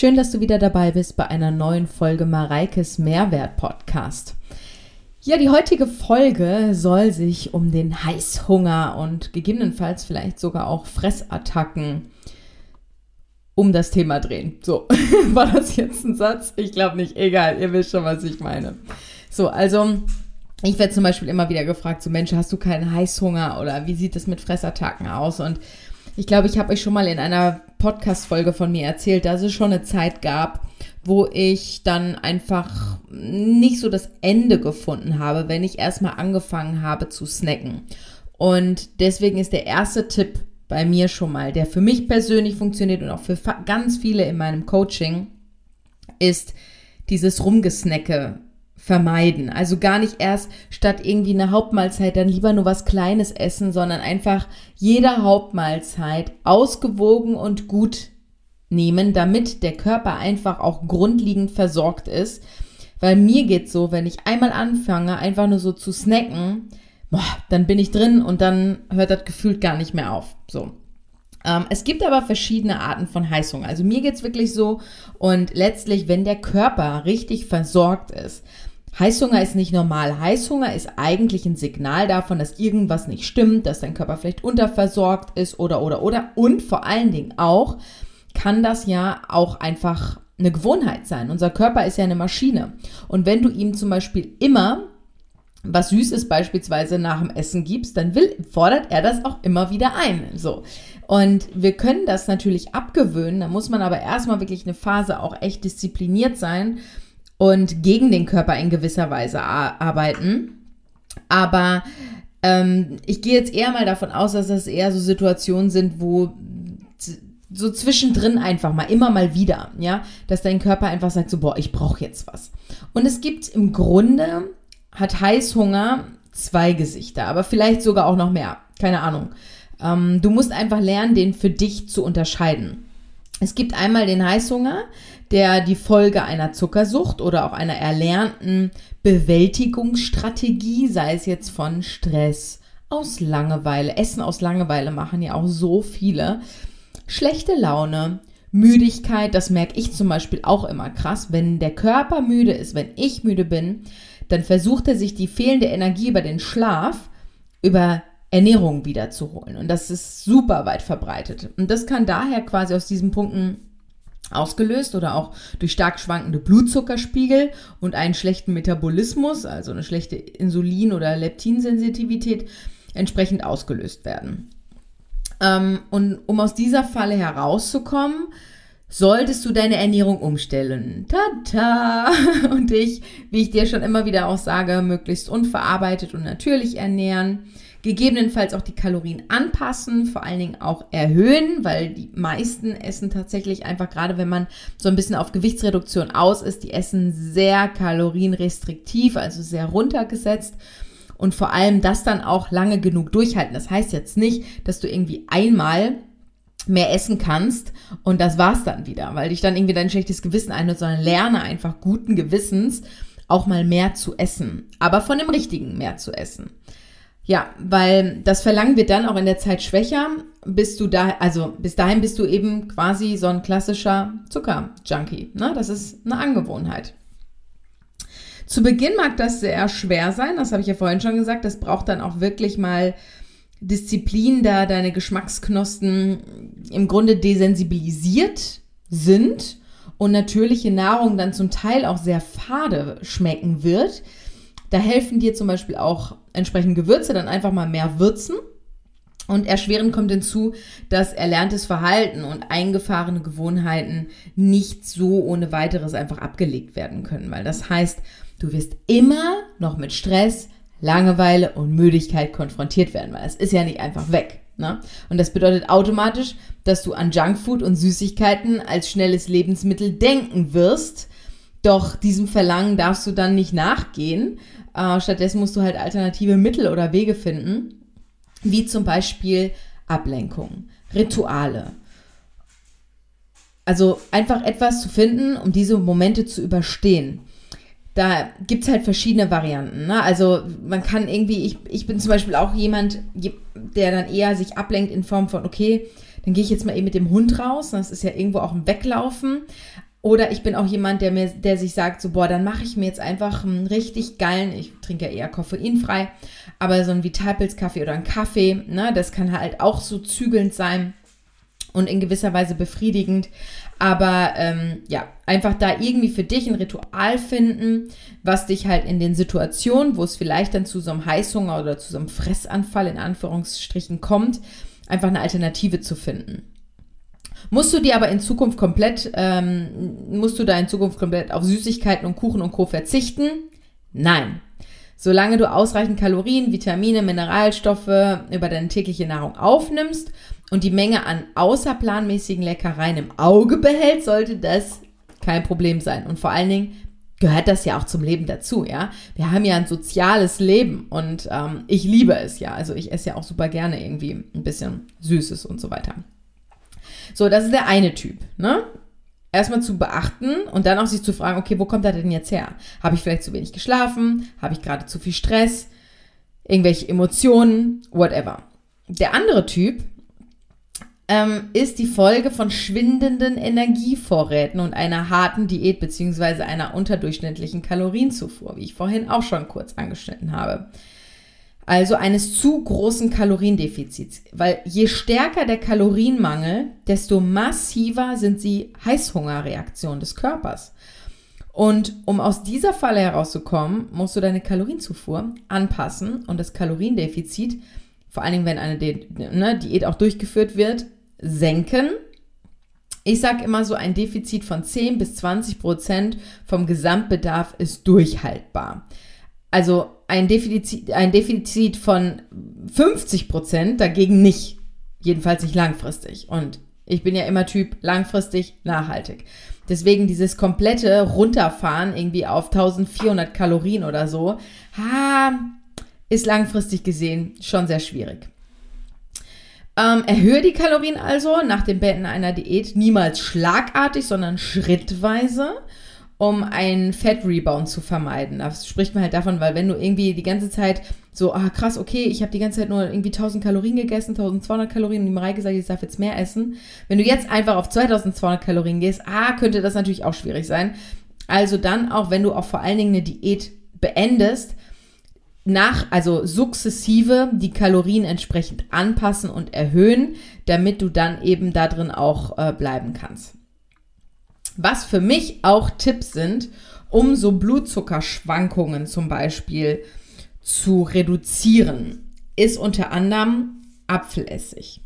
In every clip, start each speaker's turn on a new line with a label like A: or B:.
A: Schön, dass du wieder dabei bist bei einer neuen Folge Mareikes Mehrwert Podcast. Ja, die heutige Folge soll sich um den Heißhunger und gegebenenfalls vielleicht sogar auch Fressattacken um das Thema drehen. So, war das jetzt ein Satz? Ich glaube nicht. Egal, ihr wisst schon, was ich meine. So, also ich werde zum Beispiel immer wieder gefragt, so Mensch, hast du keinen Heißhunger oder wie sieht es mit Fressattacken aus? Und ich glaube, ich habe euch schon mal in einer Podcast-Folge von mir erzählt, dass es schon eine Zeit gab, wo ich dann einfach nicht so das Ende gefunden habe, wenn ich erstmal angefangen habe zu snacken. Und deswegen ist der erste Tipp bei mir schon mal, der für mich persönlich funktioniert und auch für ganz viele in meinem Coaching, ist dieses Rumgesnacke vermeiden. Also gar nicht erst statt irgendwie eine Hauptmahlzeit dann lieber nur was Kleines essen, sondern einfach jede Hauptmahlzeit ausgewogen und gut nehmen, damit der Körper einfach auch grundlegend versorgt ist. Weil mir geht's so, wenn ich einmal anfange, einfach nur so zu snacken, boah, dann bin ich drin und dann hört das gefühlt gar nicht mehr auf. So. Ähm, es gibt aber verschiedene Arten von Heißhunger. Also mir geht's wirklich so und letztlich, wenn der Körper richtig versorgt ist, Heißhunger ist nicht normal. Heißhunger ist eigentlich ein Signal davon, dass irgendwas nicht stimmt, dass dein Körper vielleicht unterversorgt ist oder, oder, oder. Und vor allen Dingen auch kann das ja auch einfach eine Gewohnheit sein. Unser Körper ist ja eine Maschine. Und wenn du ihm zum Beispiel immer was Süßes beispielsweise nach dem Essen gibst, dann will, fordert er das auch immer wieder ein. So. Und wir können das natürlich abgewöhnen. Da muss man aber erstmal wirklich eine Phase auch echt diszipliniert sein und gegen den Körper in gewisser Weise arbeiten. Aber ähm, ich gehe jetzt eher mal davon aus, dass das eher so Situationen sind, wo so zwischendrin einfach mal, immer mal wieder, ja, dass dein Körper einfach sagt so, boah, ich brauche jetzt was. Und es gibt im Grunde, hat Heißhunger zwei Gesichter, aber vielleicht sogar auch noch mehr, keine Ahnung. Ähm, du musst einfach lernen, den für dich zu unterscheiden. Es gibt einmal den Heißhunger, der die Folge einer Zuckersucht oder auch einer erlernten Bewältigungsstrategie, sei es jetzt von Stress, aus Langeweile, Essen aus Langeweile machen ja auch so viele, schlechte Laune, Müdigkeit, das merke ich zum Beispiel auch immer krass, wenn der Körper müde ist, wenn ich müde bin, dann versucht er sich die fehlende Energie über den Schlaf, über Ernährung wiederzuholen. Und das ist super weit verbreitet. Und das kann daher quasi aus diesen Punkten ausgelöst oder auch durch stark schwankende Blutzuckerspiegel und einen schlechten Metabolismus, also eine schlechte Insulin- oder Leptinsensitivität, entsprechend ausgelöst werden. Ähm, und um aus dieser Falle herauszukommen, solltest du deine Ernährung umstellen. Tata! Und dich, wie ich dir schon immer wieder auch sage, möglichst unverarbeitet und natürlich ernähren gegebenenfalls auch die Kalorien anpassen, vor allen Dingen auch erhöhen, weil die meisten essen tatsächlich einfach, gerade wenn man so ein bisschen auf Gewichtsreduktion aus ist, die essen sehr kalorienrestriktiv, also sehr runtergesetzt und vor allem das dann auch lange genug durchhalten. Das heißt jetzt nicht, dass du irgendwie einmal mehr essen kannst und das war's dann wieder, weil dich dann irgendwie dein schlechtes Gewissen einhört, sondern lerne einfach guten Gewissens auch mal mehr zu essen, aber von dem richtigen mehr zu essen. Ja, weil das Verlangen wird dann auch in der Zeit schwächer, bist du da, also bis dahin bist du eben quasi so ein klassischer Zucker-Junkie. Ne? Das ist eine Angewohnheit. Zu Beginn mag das sehr schwer sein, das habe ich ja vorhin schon gesagt. Das braucht dann auch wirklich mal Disziplin, da deine Geschmacksknospen im Grunde desensibilisiert sind und natürliche Nahrung dann zum Teil auch sehr fade schmecken wird. Da helfen dir zum Beispiel auch entsprechend Gewürze, dann einfach mal mehr würzen. Und erschwerend kommt hinzu, dass erlerntes Verhalten und eingefahrene Gewohnheiten nicht so ohne weiteres einfach abgelegt werden können. Weil das heißt, du wirst immer noch mit Stress, Langeweile und Müdigkeit konfrontiert werden, weil es ist ja nicht einfach weg. Ne? Und das bedeutet automatisch, dass du an Junkfood und Süßigkeiten als schnelles Lebensmittel denken wirst. Doch diesem Verlangen darfst du dann nicht nachgehen, äh, stattdessen musst du halt alternative Mittel oder Wege finden, wie zum Beispiel Ablenkung, Rituale. Also einfach etwas zu finden, um diese Momente zu überstehen. Da gibt es halt verschiedene Varianten. Ne? Also man kann irgendwie, ich, ich bin zum Beispiel auch jemand, der dann eher sich ablenkt in Form von, okay, dann gehe ich jetzt mal eben mit dem Hund raus. Das ist ja irgendwo auch ein Weglaufen. Oder ich bin auch jemand, der mir, der sich sagt, so, boah, dann mache ich mir jetzt einfach einen richtig geilen, ich trinke ja eher koffeinfrei, aber so ein Vitalpilz-Kaffee oder ein Kaffee, ne, das kann halt auch so zügelnd sein und in gewisser Weise befriedigend. Aber ähm, ja, einfach da irgendwie für dich ein Ritual finden, was dich halt in den Situationen, wo es vielleicht dann zu so einem Heißhunger oder zu so einem Fressanfall in Anführungsstrichen kommt, einfach eine Alternative zu finden. Musst du dir aber in Zukunft komplett, ähm, musst du da in Zukunft komplett auf Süßigkeiten und Kuchen und Co. verzichten? Nein. Solange du ausreichend Kalorien, Vitamine, Mineralstoffe über deine tägliche Nahrung aufnimmst und die Menge an außerplanmäßigen Leckereien im Auge behält, sollte das kein Problem sein. Und vor allen Dingen gehört das ja auch zum Leben dazu, ja. Wir haben ja ein soziales Leben und ähm, ich liebe es ja. Also ich esse ja auch super gerne irgendwie ein bisschen Süßes und so weiter. So, das ist der eine Typ, ne? Erstmal zu beachten und dann auch sich zu fragen, okay, wo kommt er denn jetzt her? Habe ich vielleicht zu wenig geschlafen? Habe ich gerade zu viel Stress? Irgendwelche Emotionen? Whatever. Der andere Typ ähm, ist die Folge von schwindenden Energievorräten und einer harten Diät beziehungsweise einer unterdurchschnittlichen Kalorienzufuhr, wie ich vorhin auch schon kurz angeschnitten habe also eines zu großen Kaloriendefizits. Weil je stärker der Kalorienmangel, desto massiver sind die Heißhungerreaktionen des Körpers. Und um aus dieser Falle herauszukommen, musst du deine Kalorienzufuhr anpassen und das Kaloriendefizit, vor allen Dingen wenn eine ne, Diät auch durchgeführt wird, senken. Ich sage immer so, ein Defizit von 10 bis 20 Prozent vom Gesamtbedarf ist durchhaltbar. Also ein Defizit, ein Defizit von 50 Prozent dagegen nicht. Jedenfalls nicht langfristig. Und ich bin ja immer Typ langfristig, nachhaltig. Deswegen dieses komplette Runterfahren irgendwie auf 1400 Kalorien oder so, ha, ist langfristig gesehen schon sehr schwierig. Ähm, erhöhe die Kalorien also nach dem Beenden einer Diät niemals schlagartig, sondern schrittweise um einen Fat-Rebound zu vermeiden. Das spricht man halt davon, weil wenn du irgendwie die ganze Zeit so, ah krass, okay, ich habe die ganze Zeit nur irgendwie 1000 Kalorien gegessen, 1200 Kalorien und die Mareike sagt, ich darf jetzt mehr essen. Wenn du jetzt einfach auf 2200 Kalorien gehst, ah, könnte das natürlich auch schwierig sein. Also dann auch, wenn du auch vor allen Dingen eine Diät beendest, nach, also sukzessive die Kalorien entsprechend anpassen und erhöhen, damit du dann eben da drin auch äh, bleiben kannst. Was für mich auch Tipps sind, um so Blutzuckerschwankungen zum Beispiel zu reduzieren, ist unter anderem Apfelessig.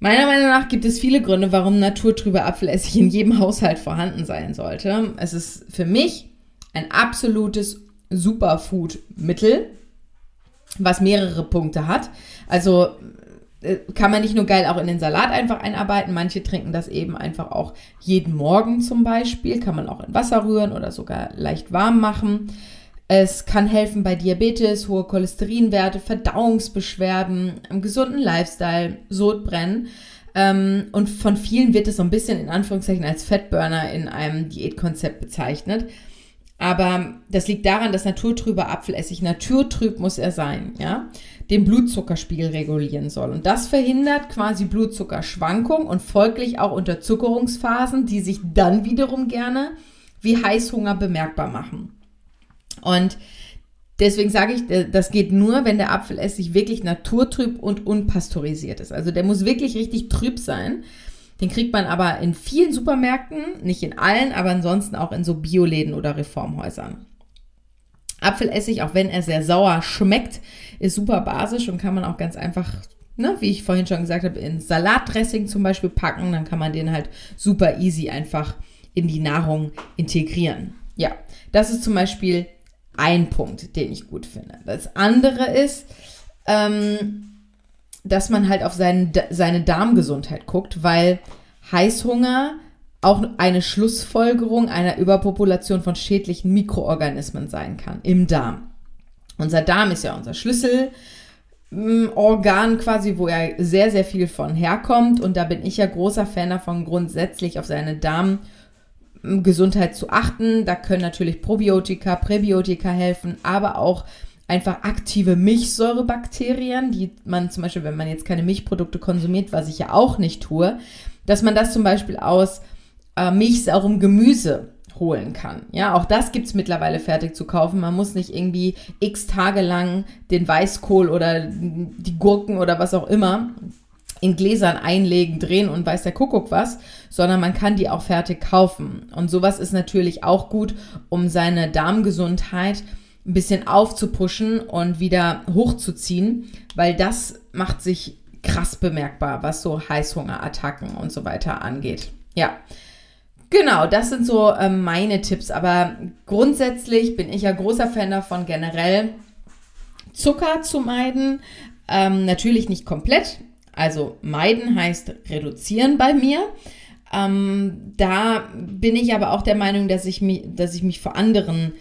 A: Meiner Meinung nach gibt es viele Gründe, warum naturtrüber Apfelessig in jedem Haushalt vorhanden sein sollte. Es ist für mich ein absolutes Superfood-Mittel, was mehrere Punkte hat. Also kann man nicht nur geil auch in den Salat einfach einarbeiten. Manche trinken das eben einfach auch jeden Morgen zum Beispiel. Kann man auch in Wasser rühren oder sogar leicht warm machen. Es kann helfen bei Diabetes, hohe Cholesterinwerte, Verdauungsbeschwerden, einem gesunden Lifestyle, Sodbrennen. Ähm, und von vielen wird es so ein bisschen in Anführungszeichen als Fettburner in einem Diätkonzept bezeichnet. Aber das liegt daran, dass naturtrüber Apfelessig, naturtrüb muss er sein, ja den Blutzuckerspiegel regulieren soll. Und das verhindert quasi Blutzuckerschwankungen und folglich auch Unterzuckerungsphasen, die sich dann wiederum gerne wie Heißhunger bemerkbar machen. Und deswegen sage ich, äh, das geht nur, wenn der Apfelessig wirklich naturtrüb und unpasteurisiert ist. Also der muss wirklich richtig trüb sein. Den kriegt man aber in vielen Supermärkten, nicht in allen, aber ansonsten auch in so Bioläden oder Reformhäusern. Apfelessig, auch wenn er sehr sauer schmeckt, ist super basisch und kann man auch ganz einfach, ne, wie ich vorhin schon gesagt habe, ins Salatdressing zum Beispiel packen. Dann kann man den halt super easy einfach in die Nahrung integrieren. Ja, das ist zum Beispiel ein Punkt, den ich gut finde. Das andere ist, ähm, dass man halt auf seinen, seine Darmgesundheit guckt, weil Heißhunger auch eine Schlussfolgerung einer Überpopulation von schädlichen Mikroorganismen sein kann im Darm. Unser Darm ist ja unser Schlüsselorgan quasi, wo ja sehr, sehr viel von herkommt. Und da bin ich ja großer Fan davon, grundsätzlich auf seine Darmgesundheit zu achten. Da können natürlich Probiotika, Präbiotika helfen, aber auch einfach aktive Milchsäurebakterien, die man zum Beispiel, wenn man jetzt keine Milchprodukte konsumiert, was ich ja auch nicht tue, dass man das zum Beispiel aus äh, milchsaurem Gemüse holen kann. Ja, auch das gibt es mittlerweile fertig zu kaufen. Man muss nicht irgendwie x Tage lang den Weißkohl oder die Gurken oder was auch immer in Gläsern einlegen, drehen und weiß der Kuckuck was, sondern man kann die auch fertig kaufen. Und sowas ist natürlich auch gut, um seine Darmgesundheit ein bisschen aufzupuschen und wieder hochzuziehen, weil das macht sich krass bemerkbar, was so Heißhungerattacken und so weiter angeht. Ja, Genau, das sind so äh, meine Tipps. Aber grundsätzlich bin ich ja großer Fan davon, generell Zucker zu meiden. Ähm, natürlich nicht komplett. Also meiden heißt reduzieren bei mir. Ähm, da bin ich aber auch der Meinung, dass ich mich, dass ich mich vor anderen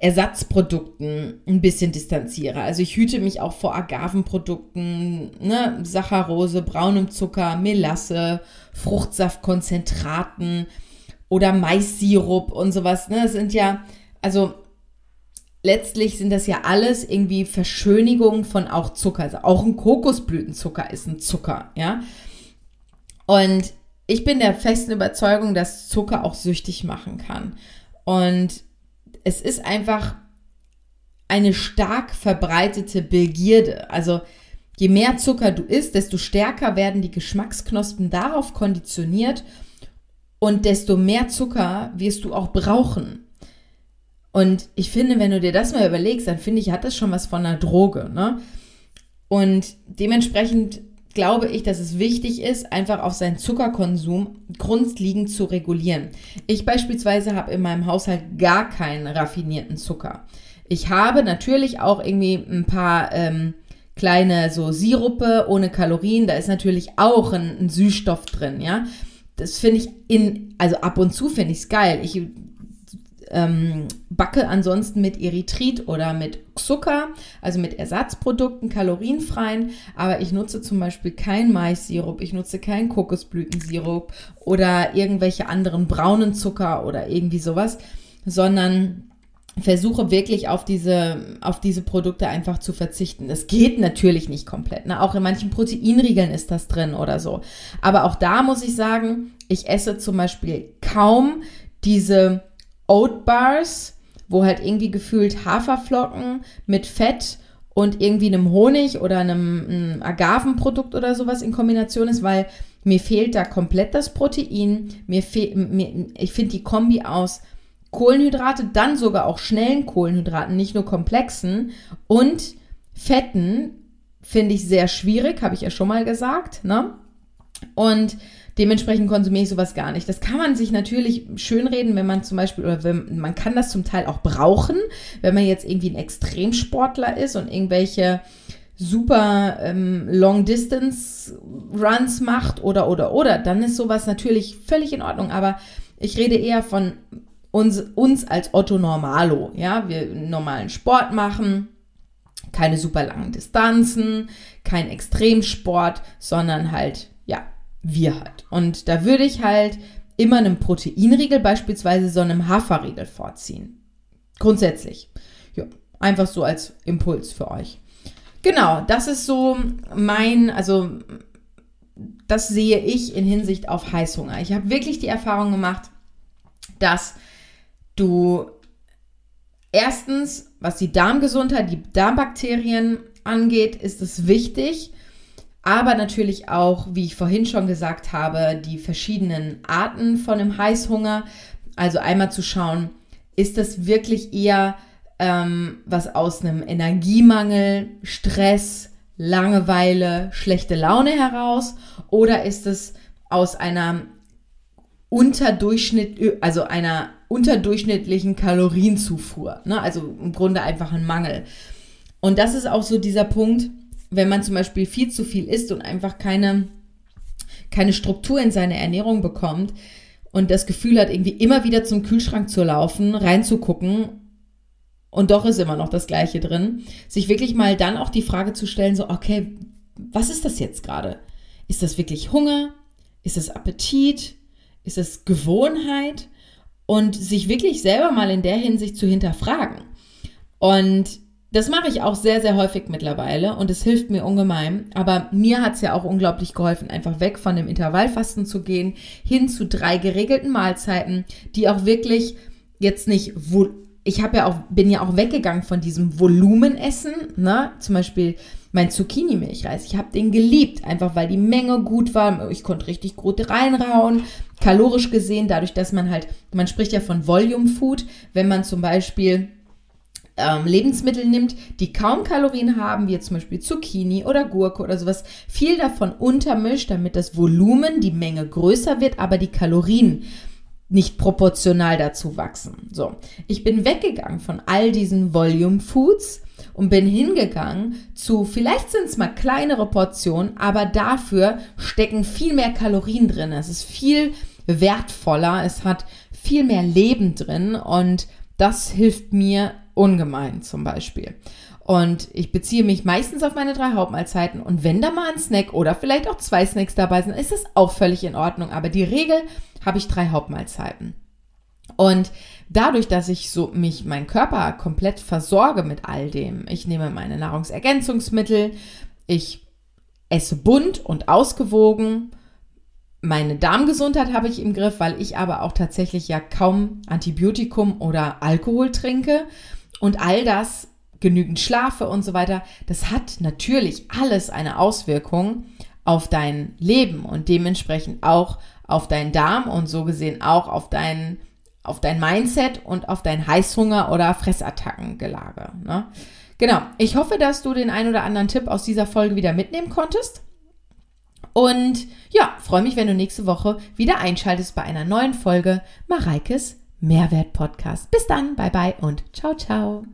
A: Ersatzprodukten ein bisschen distanziere. Also ich hüte mich auch vor Agavenprodukten, ne, Saccharose, braunem Zucker, Melasse, Fruchtsaftkonzentraten oder Maissirup und sowas. Ne? Das sind ja, also letztlich sind das ja alles irgendwie Verschönigungen von auch Zucker. Also auch ein Kokosblütenzucker ist ein Zucker, ja. Und ich bin der festen Überzeugung, dass Zucker auch süchtig machen kann. Und es ist einfach eine stark verbreitete Begierde. Also je mehr Zucker du isst, desto stärker werden die Geschmacksknospen darauf konditioniert und desto mehr Zucker wirst du auch brauchen. Und ich finde, wenn du dir das mal überlegst, dann finde ich, hat das schon was von einer Droge. Ne? Und dementsprechend glaube ich, dass es wichtig ist, einfach auf seinen Zuckerkonsum grundlegend zu regulieren. Ich beispielsweise habe in meinem Haushalt gar keinen raffinierten Zucker. Ich habe natürlich auch irgendwie ein paar ähm, kleine so Sirupe ohne Kalorien. Da ist natürlich auch ein, ein Süßstoff drin, ja. Das finde ich in, also ab und zu finde ich es geil. Ich ähm, backe ansonsten mit Erythrit oder mit Zucker, also mit Ersatzprodukten, kalorienfreien, aber ich nutze zum Beispiel kein Maissirup, ich nutze keinen Kokosblütensirup oder irgendwelche anderen braunen Zucker oder irgendwie sowas, sondern versuche wirklich auf diese, auf diese Produkte einfach zu verzichten. Das geht natürlich nicht komplett. Ne? Auch in manchen Proteinriegeln ist das drin oder so. Aber auch da muss ich sagen, ich esse zum Beispiel kaum diese Oat Bars, wo halt irgendwie gefühlt Haferflocken mit Fett und irgendwie einem Honig oder einem, einem Agavenprodukt oder sowas in Kombination ist, weil mir fehlt da komplett das Protein. Mir fehl, ich finde die Kombi aus Kohlenhydrate, dann sogar auch schnellen Kohlenhydraten, nicht nur komplexen und Fetten finde ich sehr schwierig, habe ich ja schon mal gesagt, ne? Und Dementsprechend konsumiere ich sowas gar nicht. Das kann man sich natürlich schönreden, wenn man zum Beispiel, oder wenn, man kann das zum Teil auch brauchen, wenn man jetzt irgendwie ein Extremsportler ist und irgendwelche super ähm, Long-Distance-Runs macht oder, oder, oder, dann ist sowas natürlich völlig in Ordnung. Aber ich rede eher von uns, uns als Otto Normalo. Ja, wir normalen Sport machen, keine super langen Distanzen, kein Extremsport, sondern halt, wir halt. Und da würde ich halt immer einem Proteinriegel beispielsweise so einem Haferriegel vorziehen. Grundsätzlich. Ja, einfach so als Impuls für euch. Genau, das ist so mein, also das sehe ich in Hinsicht auf Heißhunger. Ich habe wirklich die Erfahrung gemacht, dass du erstens, was die Darmgesundheit, die Darmbakterien angeht, ist es wichtig, aber natürlich auch, wie ich vorhin schon gesagt habe, die verschiedenen Arten von dem Heißhunger. Also einmal zu schauen, ist das wirklich eher ähm, was aus einem Energiemangel, Stress, Langeweile, schlechte Laune heraus oder ist es aus einer Unterdurchschnitt, also einer unterdurchschnittlichen Kalorienzufuhr, ne? also im Grunde einfach ein Mangel. Und das ist auch so dieser Punkt, wenn man zum Beispiel viel zu viel isst und einfach keine, keine Struktur in seine Ernährung bekommt und das Gefühl hat, irgendwie immer wieder zum Kühlschrank zu laufen, reinzugucken und doch ist immer noch das Gleiche drin, sich wirklich mal dann auch die Frage zu stellen, so, okay, was ist das jetzt gerade? Ist das wirklich Hunger? Ist es Appetit? Ist es Gewohnheit? Und sich wirklich selber mal in der Hinsicht zu hinterfragen. Und das mache ich auch sehr, sehr häufig mittlerweile und es hilft mir ungemein. Aber mir hat es ja auch unglaublich geholfen, einfach weg von dem Intervallfasten zu gehen, hin zu drei geregelten Mahlzeiten, die auch wirklich jetzt nicht, ich habe ja auch, bin ja auch weggegangen von diesem Volumenessen, ne? Zum Beispiel mein Zucchini-Milchreis. Ich habe den geliebt, einfach weil die Menge gut war. Ich konnte richtig gut reinrauen. Kalorisch gesehen, dadurch, dass man halt, man spricht ja von Volume Food, wenn man zum Beispiel ähm, Lebensmittel nimmt, die kaum Kalorien haben, wie zum Beispiel Zucchini oder Gurke oder sowas, viel davon untermischt, damit das Volumen, die Menge größer wird, aber die Kalorien nicht proportional dazu wachsen. So, ich bin weggegangen von all diesen Volume Foods und bin hingegangen zu, vielleicht sind es mal kleinere Portionen, aber dafür stecken viel mehr Kalorien drin. Es ist viel wertvoller, es hat viel mehr Leben drin und das hilft mir ungemein zum Beispiel. Und ich beziehe mich meistens auf meine drei Hauptmahlzeiten. Und wenn da mal ein Snack oder vielleicht auch zwei Snacks dabei sind, ist es auch völlig in Ordnung. Aber die Regel habe ich drei Hauptmahlzeiten. Und dadurch, dass ich so mich, meinen Körper komplett versorge mit all dem, ich nehme meine Nahrungsergänzungsmittel, ich esse bunt und ausgewogen, meine Darmgesundheit habe ich im Griff, weil ich aber auch tatsächlich ja kaum Antibiotikum oder Alkohol trinke. Und all das, genügend schlafe und so weiter, das hat natürlich alles eine Auswirkung auf dein Leben und dementsprechend auch auf deinen Darm und so gesehen auch auf dein, auf dein Mindset und auf dein Heißhunger oder Fressattackengelage. Ne? Genau. Ich hoffe, dass du den ein oder anderen Tipp aus dieser Folge wieder mitnehmen konntest. Und ja, freue mich, wenn du nächste Woche wieder einschaltest bei einer neuen Folge Mareikes Mehrwert Podcast. Bis dann, bye bye und ciao, ciao.